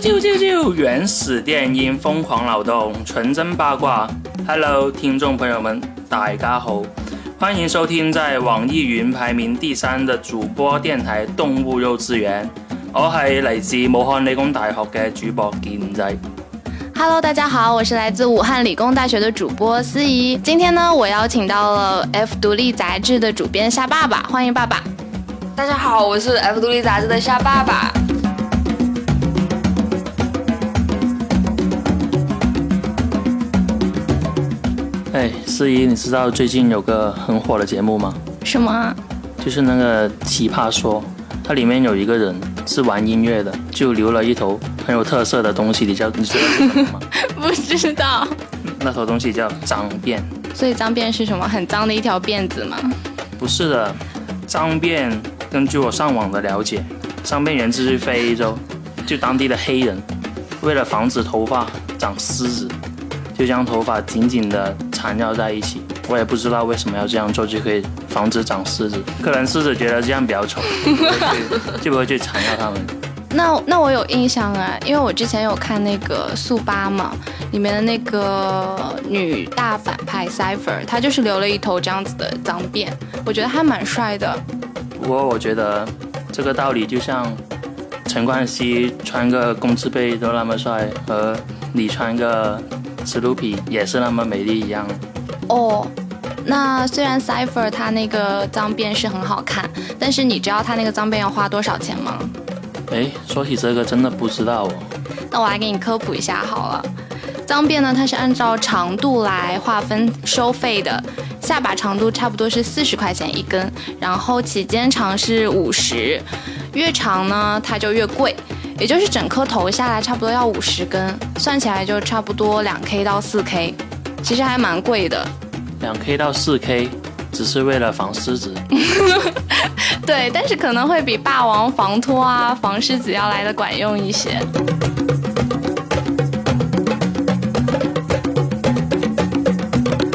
啾啾啾啾！原始电音，疯狂脑洞，纯真八卦。Hello，听众朋友们，大家好，欢迎收听在网易云排名第三的主播电台《動物幼稚園》。我係嚟自武漢理工大學嘅主播健仔。Hello，大家好，我是來自武漢理工大學的主播思怡。今天呢，我邀請到了 F 獨立雜誌的主編夏爸爸，歡迎爸爸。大家好，我是 F 獨立雜誌的夏爸爸。哎，思怡，你知道最近有个很火的节目吗？什么？就是那个奇葩说，它里面有一个人是玩音乐的，就留了一头很有特色的东西，你知道你知道是什么吗？不知道。那头东西叫脏辫。所以脏辫是什么？很脏的一条辫子吗？不是的，脏辫根据我上网的了解，脏辫源自于非洲，就当地的黑人为了防止头发长虱子，就将头发紧紧的缠绕在一起。我也不知道为什么要这样做，就可以防止长虱子。可能獅子觉得这样比较丑，就不会去缠绕它们。那那我有印象啊，因为我之前有看那个速八嘛，里面的那个女大反派 Cypher，她就是留了一头这样子的脏辫，我觉得还蛮帅的。不过我觉得这个道理就像陈冠希穿个工字背都那么帅，和你穿个史努比也是那么美丽一样。哦，那虽然 Cipher 他那个脏辫是很好看，但是你知道他那个脏辫要花多少钱吗？哎，说起这个真的不知道哦。那我来给你科普一下好了。脏辫呢，它是按照长度来划分收费的。下巴长度差不多是四十块钱一根，然后起肩长是五十，越长呢它就越貴，也就是整颗头下来差不多要五十根，算起来就差不多两 K 到四 K，其实还蛮贵的。两 K 到四 K，只是为了防狮子。对，但是可能会比霸王防脱啊、防狮子要来的管用一些。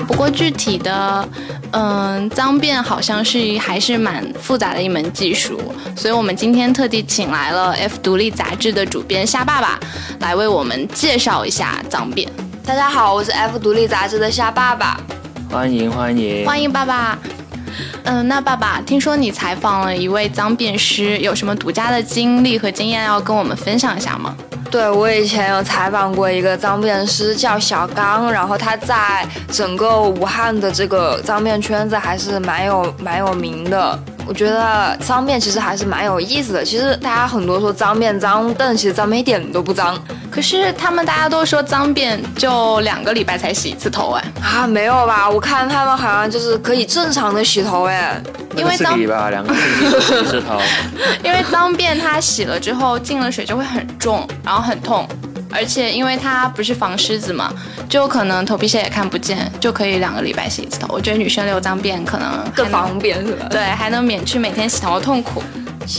不过具体的，嗯，脏辫好像是还是蛮复杂的一门技術，所以我们今天特地请来了 F 独立杂志的主编夏爸爸，来为我们介绍一下脏辫。大家好，我是 F 独立杂志的夏爸爸。欢迎欢迎欢迎爸爸。嗯，那爸爸，听说你采访了一位脏辫师，有什么独家的经历和经验要跟我们分享一下吗？对，我以前有采访过一个脏辫师，叫小刚，然后他在整个武汉的这个脏辫圈子还是蛮有蛮有名的。我觉得脏辫其实还是蛮有意思的。其实大家很多说脏辫脏，但其实脏辫一点都不脏。可是他们大家都说脏辫就两个礼拜才洗一次头哎。啊，没有吧？我看他们好像就是可以正常的洗头哎。因為髒禮拜兩個星期洗一次头。因为脏辫它洗了之后进了水就会很重，然后很痛，而且因为它不是防虱子嘛，就可能头皮屑也看不见，就可以两个礼拜洗一次头。我觉得女生留脏辫可能更方便是吧？对，还能免去每天洗头的痛苦。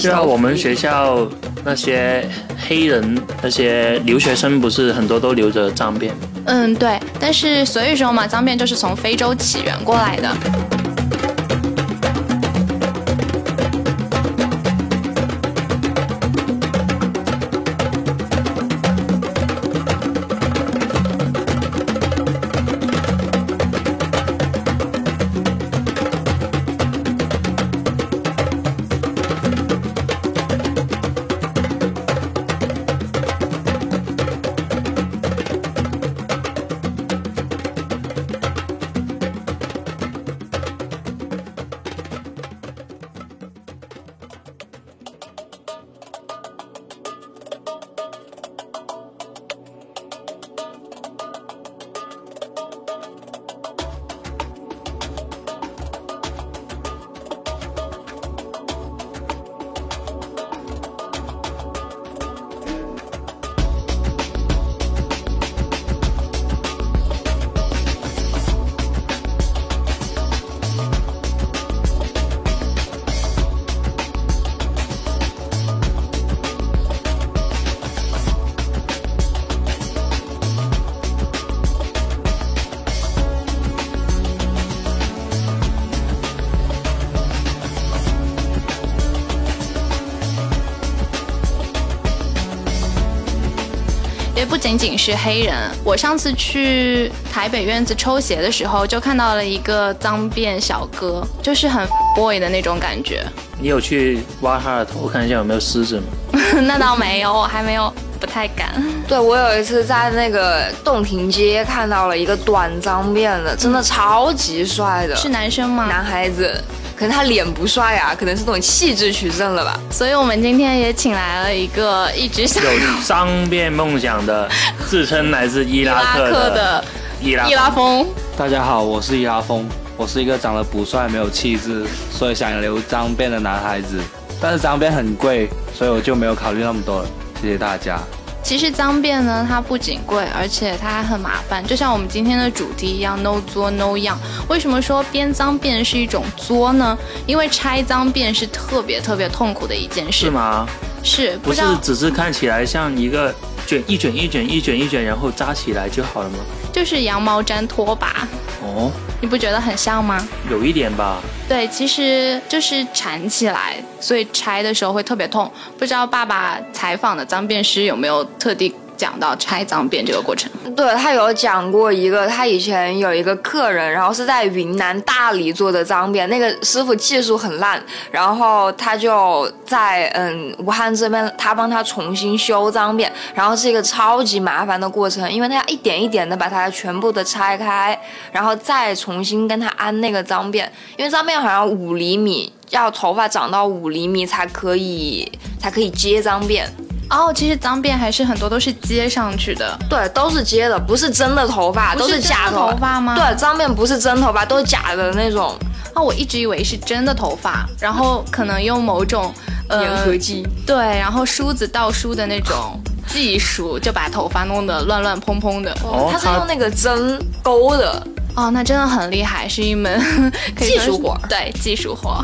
对啊，我们学校那些黑人那些留学生不是很多都留着脏辫？嗯，对。但是所以说嘛，脏辫就是从非洲起源过来的。仅仅是黑人。我上次去台北院子抽鞋的时候，就看到了一个脏辫小哥，就是很 boy 的那种感觉。你有去挖他的头看一下有没有虱子吗？那倒没有，我还没有，不太敢。对我有一次在那个洞庭街看到了一个短脏辫的，真的超级帅的，是男生吗？男孩子。可能他脸不帅啊，可能是那种气质取胜了吧。所以我们今天也请来了一个一直想有脏辫梦想的，自称来自伊拉克的伊拉伊拉风。大家好，我是伊拉风，我是一个长得不帅、没有气质，所以想留脏辫的男孩子。但是脏辫很贵，所以我就没有考虑那么多了。谢谢大家。其实脏辫呢，它不仅贵，而且它还很麻烦。就像我们今天的主题一样，no 作 no 样。为什么说编脏辫是一种作呢？因为拆脏辫是特别特别痛苦的一件事。是吗？是，不是只是看起来像一个卷一卷一卷一卷一卷，然后扎起来就好了吗？就是羊毛毡拖把。哦。你不觉得很像吗？有一点吧。对，其实就是缠起来，所以拆的时候会特别痛。不知道爸爸采访的脏辫师有没有特地？讲到拆脏辫这个过程，对他有讲过一个，他以前有一个客人，然后是在云南大理做的脏辫，那个师傅技术很烂，然后他就在嗯武汉这边，他帮他重新修脏辫，然后是一个超级麻烦的过程，因为他要一点一点的把它全部的拆开，然后再重新跟他安那个脏辫，因为脏辫好像五厘米，要头发长到五厘米才可以才可以接脏辫。哦，其实脏辫还是很多都是接上去的，对，都是接的，不是真的头发，都是假头发吗？对，脏辫不是真头发，都是假的那种。哦，我一直以为是真的头发，然后可能用某种粘合剂，对，然后梳子倒梳的那种技术，就把头发弄得乱乱蓬蓬的。哦，他是用那个针勾的。哦，那真的很厉害，是一门 技术活。对，技术活。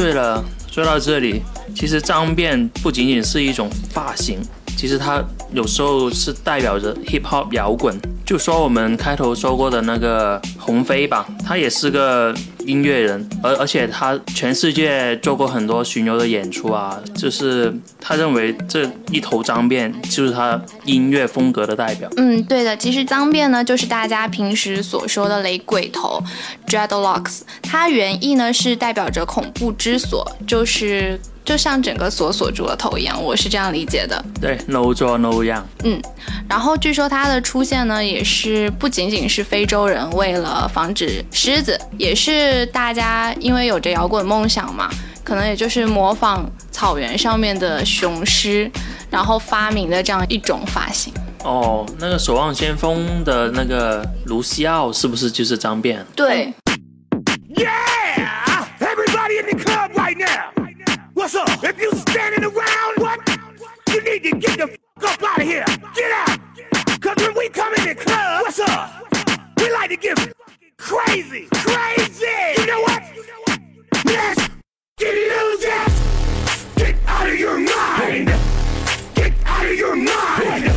对了，说到这里，其实脏辫不仅仅是一种发型，其实它有时候是代表着 hip hop 摇滚。就说我们开头说过的那个鸿飞吧，他也是个音乐人，而而且他全世界做过很多巡游的演出啊。就是他认为这一头脏辫就是他音乐风格的代表。嗯，对的，其实脏辫呢就是大家平时所说的雷鬼头，dreadlocks，它原意呢是代表着恐怖之所，就是。就像整个锁锁住了头一样，我是这样理解的。对，no 做 no 样。嗯，然后据说它的出现呢，也是不仅仅是非洲人为了防止狮子，也是大家因为有着摇滚梦想嘛，可能也就是模仿草原上面的雄狮，然后发明的这样一种发型。哦，那个守望先锋的那个卢西奥是不是就是脏辫？对。What's up? If you standing around, what? You need to get the fuck up out of here. Get out. Cause when we come in the club, what's up? We like to get crazy. Crazy. You know what? Let's get lose it. Get out of your mind. Get out of your mind.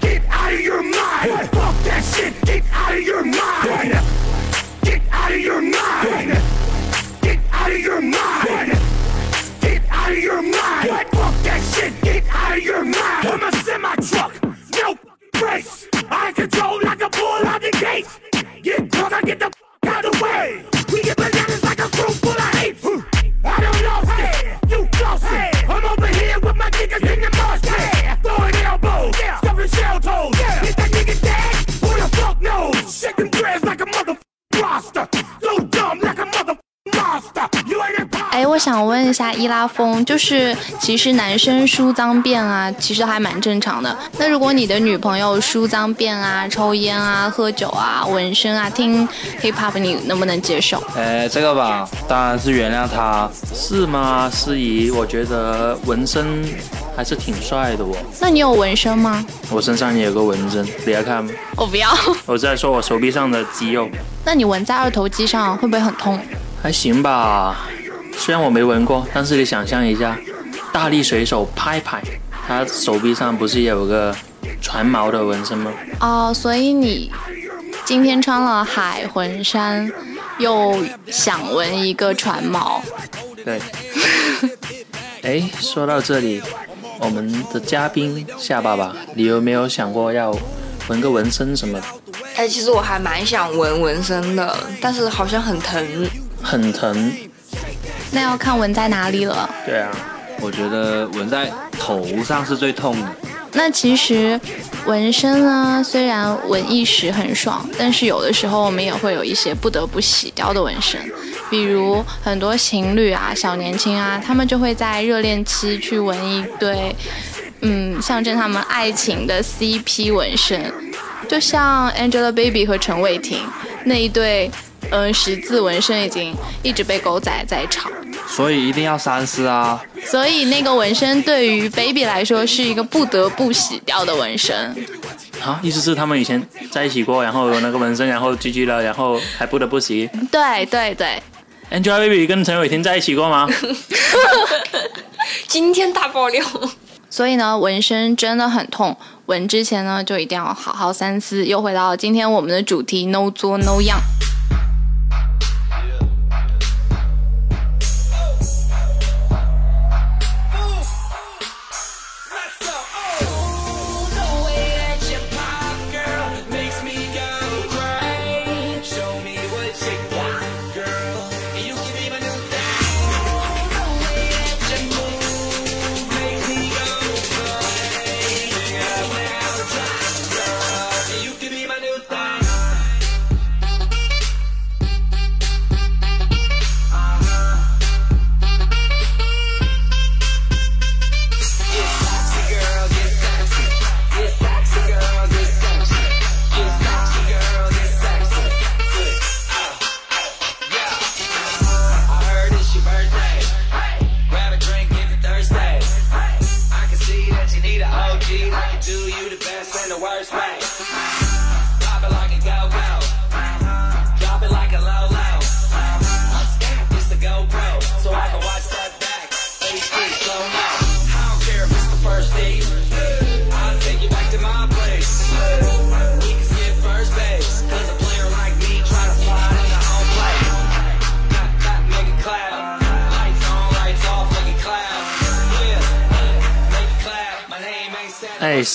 Get out of your mind. Fuck that shit. Get out of your mind. Get out of your mind. Get out of your mind out of your mind. What? Fuck that shit, get out of your mind. I'm a semi truck, no brakes. I control like 想问一下伊拉风，就是其实男生梳脏辫啊，其实还蛮正常的。那如果你的女朋友梳脏辫啊、抽烟啊、喝酒啊、纹身啊、听 hip hop，你能不能接受？哎，这个吧，当然是原谅他。是吗，司仪？我觉得纹身还是挺帅的哦。那你有纹身吗？我身上也有个纹身，你要看吗？我不要。我在说我手臂上的肌肉。那你纹在二头肌上会不会很痛？还行吧，虽然我没纹过，但是你想象一下，大力水手拍拍，他手臂上不是也有个船锚的纹身吗？哦，所以你今天穿了海魂衫，又想纹一个船锚？对。哎，说到这里，我们的嘉宾夏爸爸，你有没有想过要纹个纹身什么的？哎，其实我还蛮想纹纹身的，但是好像很疼。很疼，那要看纹在哪里了。对啊，我觉得纹在头上是最痛的。那其实纹身呢，虽然纹一时很爽，但是有的时候我们也会有一些不得不洗掉的纹身，比如很多情侣啊、小年轻啊，他们就会在热恋期去纹一堆，嗯，象征他们爱情的 CP 纹身，就像 Angelababy 和陈伟霆那一对。嗯，十字纹身已经一直被狗仔在炒，所以一定要三思啊。所以那个纹身对于 baby 来说是一个不得不洗掉的纹身。啊，意思是他们以前在一起过，然后有那个纹身，然后 GG 了，然后还不得不洗？对对对。Angelababy 跟陈伟霆在一起过吗？今天大爆料。所以呢，纹身真的很痛，纹之前呢就一定要好好三思。又回到今天我们的主题，No 作 No 样。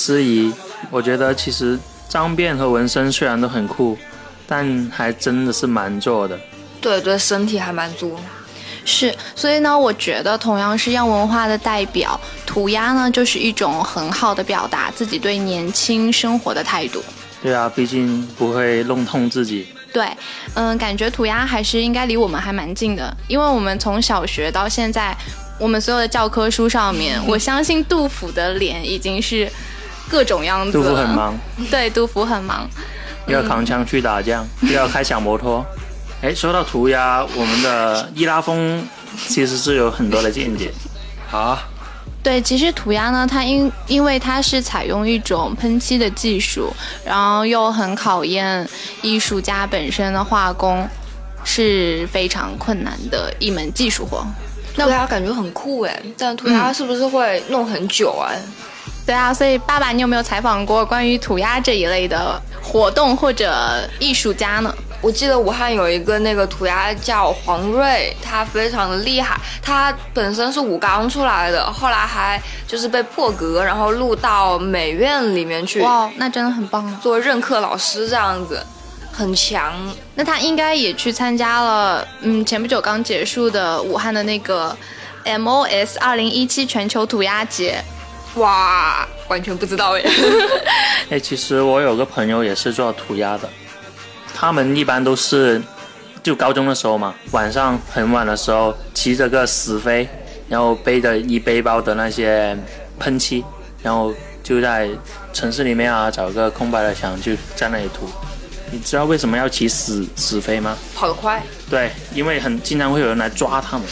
司仪，我觉得其实脏辫和纹身虽然都很酷，但还真的是蛮做的。对对，身体还蛮足。是，所以呢，我觉得同样是样文化的代表，涂鸦呢就是一种很好的表达自己对年轻生活的态度。对啊，毕竟不会弄痛自己。对，嗯，感觉涂鸦还是应该离我们还蛮近的，因为我们从小学到现在。我们所有的教科书上面，我相信杜甫的脸已经是各种样子了。杜甫很忙，对，杜甫很忙，又要扛枪去打仗，又要开小摩托。哎，说到涂鸦，我们的易拉风其实是有很多的见解。好，对，其实涂鸦呢，它因因为它是采用一种喷漆的技术，然后又很考验艺术家本身的画工，是非常困难的一门技术活。涂鸦感觉很酷哎，但涂鸦是不是会弄很久啊？对啊，所以爸爸，你有没有采访过关于涂鸦这一类的活动或者艺术家呢？我记得武汉有一个那个涂鸦叫黄瑞，他非常的厉害，他本身是武钢出来的，后来还就是被破格，然后录到美院里面去。哇，那真的很棒啊，做任课老师这样子。很强，那他应该也去参加了，嗯，前不久刚结束的武汉的那个 MOS 二零一七全球涂鸦节，哇，完全不知道哎。哎，其实我有个朋友也是做涂鸦的，他们一般都是就高中的时候嘛，晚上很晚的时候骑着个死飞，然后背着一背包的那些喷漆，然后就在城市里面啊找个空白的墙就在那里涂。你知道为什么要骑死死飞吗？跑得快，对，因为很经常会有人来抓他们，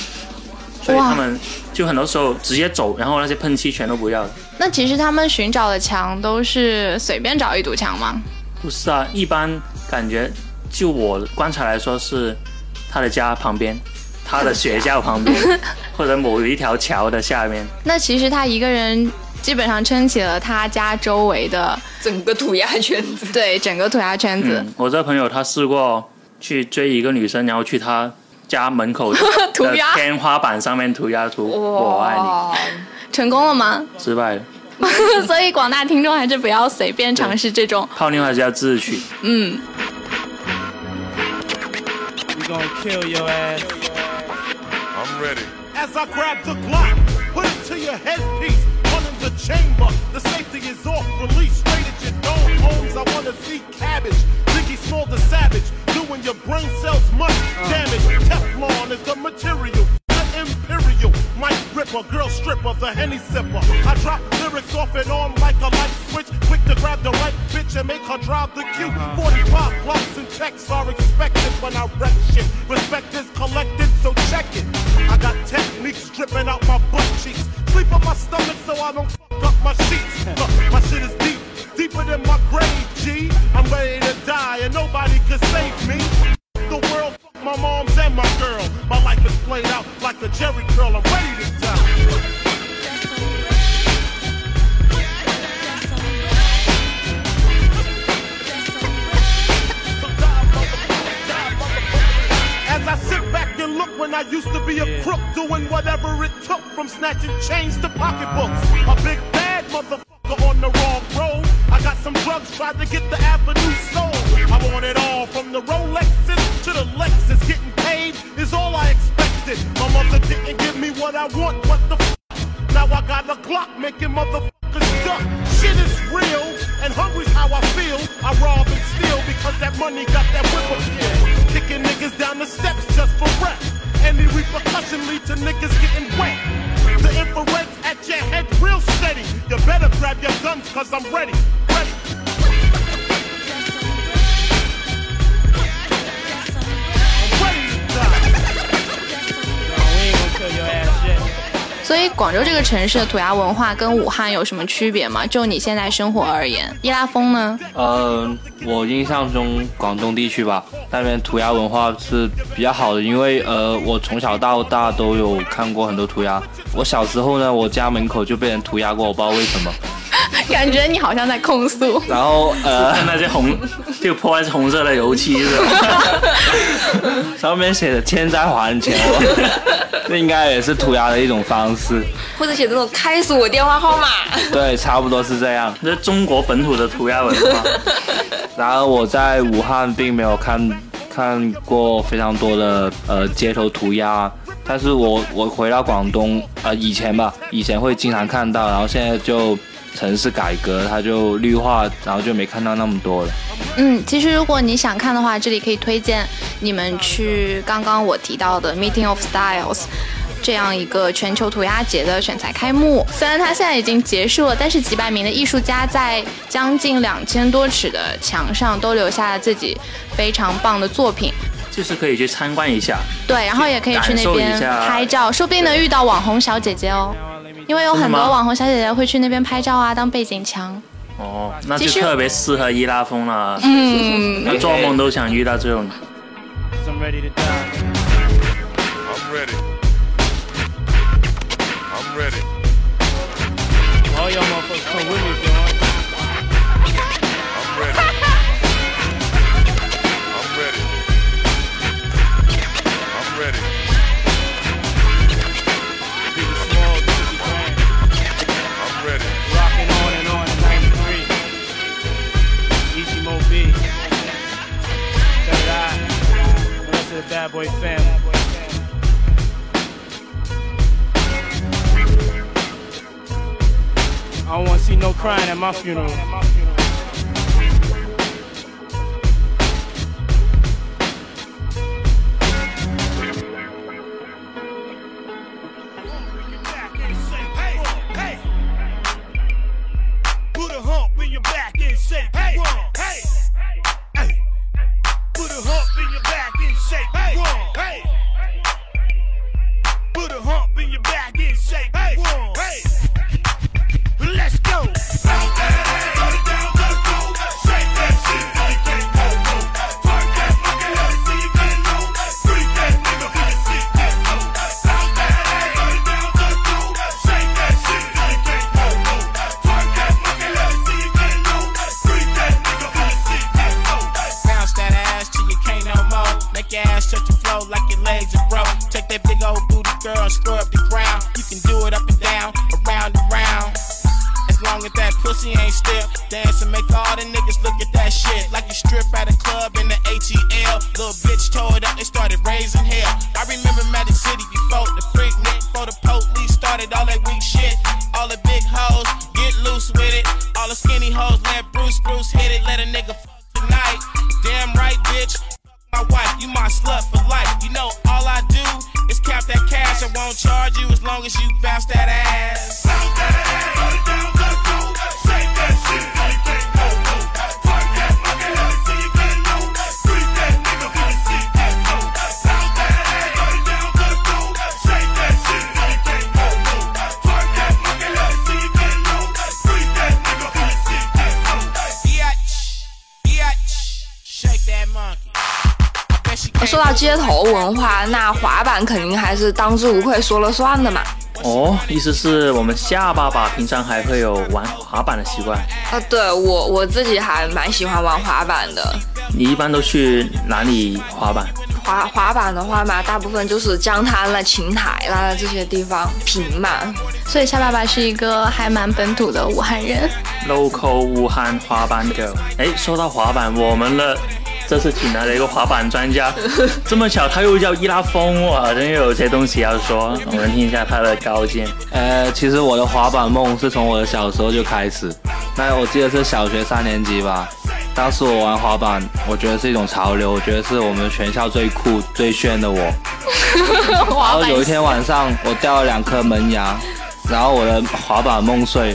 所以他们就很多时候直接走，然后那些喷漆全都不要了。那其实他们寻找的墙都是随便找一堵墙吗？不是啊，一般感觉就我观察来说是他的家旁边，他的学校旁边，或者某一条桥的下面。那其实他一个人基本上撑起了他家周围的整个涂鸦圈子。对整个涂鸦圈子。嗯，我这朋友他试过去追一个女生，然后去他家门口 的涂鸦？天花板上面涂鸦出“我爱你。成功了吗？”，失败了。所以广大听众还是不要随便尝试这种。泡妞还是要自取。嗯，Ripper, girl stripper, the henny sipper. I drop lyrics off and on like a light switch. Quick to grab the right bitch and make her drive the queue. 45 blocks and checks are I want, what the f? Now I got a clock making motherfuckers duck. Shit is real, and hungry's how I feel. I rob and steal because that money got that whip appeal. Kicking niggas down the steps just for rep. Any repercussion lead to niggas getting wet. The infrared's at your head real steady. You better grab your guns cause I'm ready. Ready. 所以广州这个城市的涂鸦文化跟武汉有什么区别吗？就你现在生活而言，易拉风呢？呃，我印象中广东地区吧，那边涂鸦文化是比较好的，因为呃，我从小到大都有看过很多涂鸦。我小时候呢，我家门口就被人涂鸦过，我不知道为什么。感觉你好像在控诉。然后呃，看那些红，就泼的是红色的油漆是吧？上面写着“欠债还钱”，我这应该也是涂鸦的一种方式。或者写这种开锁电话号码。对，差不多是这样。这是中国本土的涂鸦文化。然而我在武汉并没有看看过非常多的呃街头涂鸦，但是我我回到广东呃以前吧，以前会经常看到，然后现在就城市改革，它就绿化，然后就没看到那么多了。嗯，其实如果你想看的话，这里可以推荐你们去刚刚我提到的 Meeting of Styles。这样一个全球涂鸦节的选材开幕，虽然它现在已经结束了，但是几百名的艺术家在将近两千多尺的墙上都留下了自己非常棒的作品。就是可以去参观一下，对，然后也可以去那边拍照，说不定能遇到网红小姐姐哦，因为有很多网红小姐姐会去那边拍照啊，当背景墙。哦，那就特别适合伊拉风了。嗯，那做梦都想遇到这种。'cause Boy. I don't want to see no crying at my funeral. 街头文化，那滑板肯定还是当之无愧说了算的嘛。哦，意思是我们夏爸爸平常还会有玩滑板的习惯。啊，对我我自己还蛮喜欢玩滑板的。你一般都去哪里滑板？滑滑板的话嘛，大部分就是江滩啦、琴台啦这些地方平嘛。所以夏爸爸是一个还蛮本土的武汉人。local 武汉滑板 girl。哎，说到滑板，我们的这次请来了一个滑板专家，这么巧他又叫易拉风哇，真有些东西要说，我们听一下他的高见。呃，其实我的滑板梦是从我的小时候就开始，那我记得是小学三年级吧。当时我玩滑板，我觉得是一种潮流，我觉得是我们全校最酷、最炫的我。然后有一天晚上，我掉了两颗门牙，然后我的滑板梦碎，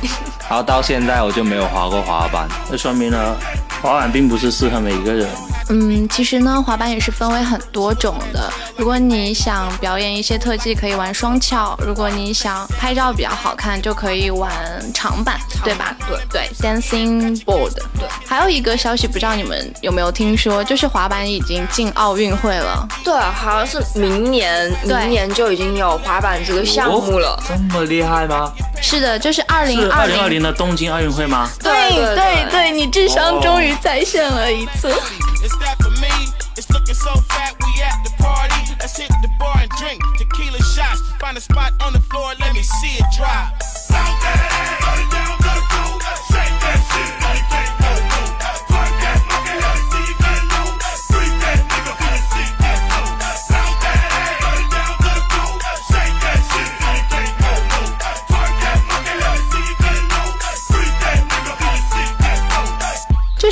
然后到现在我就没有滑过滑板。这说明了滑板并不是适合每一个人。嗯，其实呢，滑板也是分为很多种的。如果你想表演一些特技，可以玩双翘；如果你想拍照比较好看，就可以玩长板，对吧？对对，dancing board。对，还有一个消息，不知道你们有没有听说，就是滑板已经进奥运会了。对，好像是明年，明年就已经有滑板这个项目了。这么厉害吗？是的，就是二零是二二零二零的东京奥运会吗？对对对对，你智商终于再现了一次。It's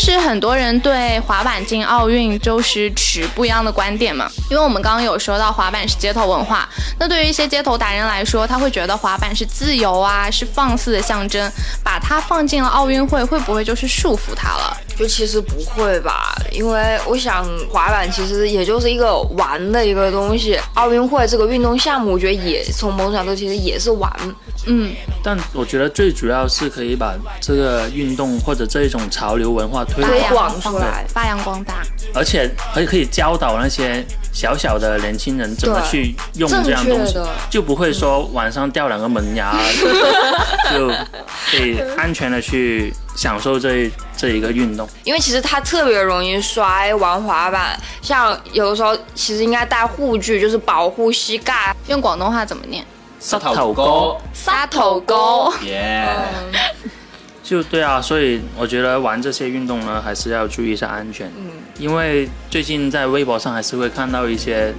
是很多人对滑板进奥运就是持不一样的观点嘛，因为我们刚刚有说到滑板是街头文化，那对于一些街头达人来说，他会觉得滑板是自由啊，是放肆的象征，把它放进了奥运会，会不会就是束缚它了？就其实不会吧，因为我想滑板其实也就是一个玩的一个东西。奥运会这个运动项目，我觉得也从某种角度其实也是玩。嗯，但我觉得最主要是可以把这个运动或者这一种潮流文化推推广，出来。发扬光大。而且还可以教导那些小小的年轻人怎么去用这样东西，就不会说晚上掉两个门牙，就可以安全的去享受这一这一个运动。因为其实它特别容易摔，玩滑板，像有的时候其实应该带护具，就是保护膝盖。用广东话怎么念？膝头哥，沙头沟。耶！就对啊，所以我觉得玩这些运动呢，还是要注意一下安全。嗯，因为最近在微博上还是会看到一些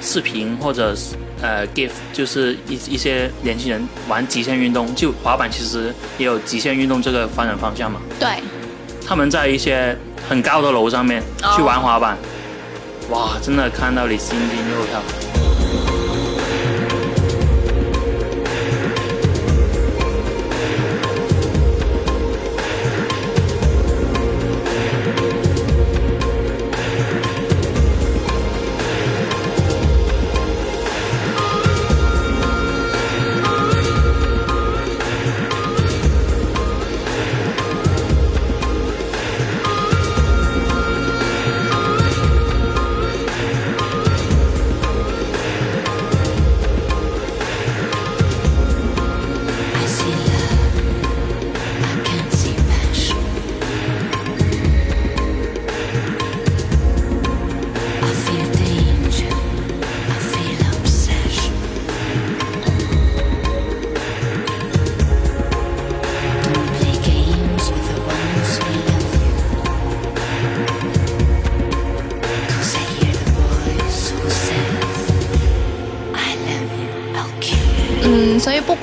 视频或者是呃 GIF，就是一一些年轻人玩极限运动，就滑板其实也有极限运动这个发展方向嘛。对，他们在一些很高的楼上面去玩滑板，哇，真的看到你心惊肉跳。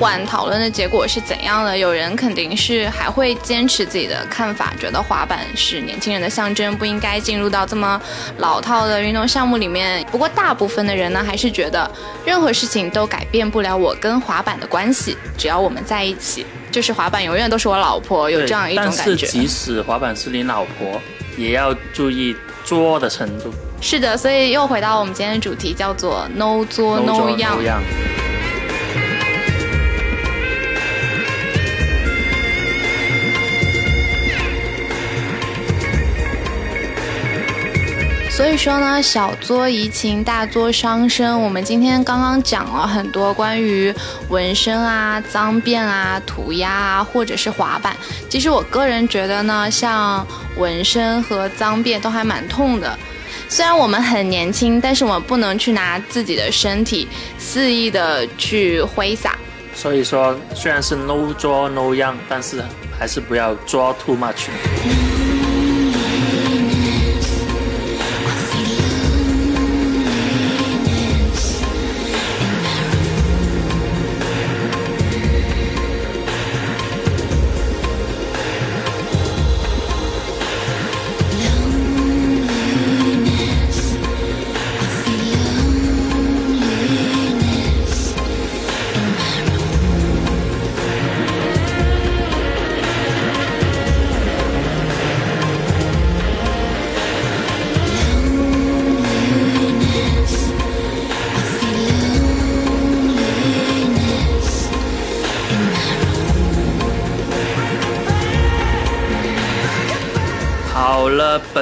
管讨论的结果是怎样的，有人肯定是还会坚持自己的看法，觉得滑板是年轻人的象征，不应该进入到这么老套的运动项目里面。不过大部分的人呢，还是觉得任何事情都改变不了我跟滑板的关系，只要我们在一起，就是滑板永远都是我老婆，有这样一种但是感觉。即使滑板是你老婆，也要注意作的程度。是的，所以又回到我们今天的主题，叫做 No 作 No No 以说呢，小作怡情，大作伤身。我们今天刚刚讲了很多关于纹身啊、脏辫啊、涂鸦啊，或者是滑板。其实我个人觉得呢，像纹身和脏辫都还蛮痛的。虽然我们很年轻，但是我们不能去拿自己的身体肆意的去挥洒。所以说，虽然是 no 作 no young，但是还是不要作 too much。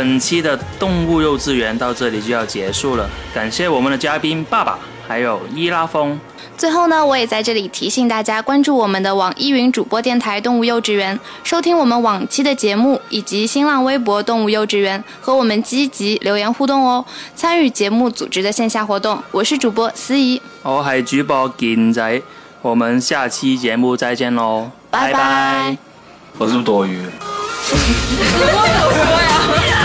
本期的动物幼稚园到这里就要结束了，感谢我们的嘉宾爸爸，还有伊拉风。最后呢，我也在这里提醒大家关注我们的网易云主播电台“动物幼稚园”，收听我们往期的节目，以及新浪微博“动物幼稚园”，和我们积极留言互动哦，参与节目组织的线下活动。我是主播思怡，我係主播健仔，我们下期节目再见喽，拜拜拜我是不是多余？我有说呀。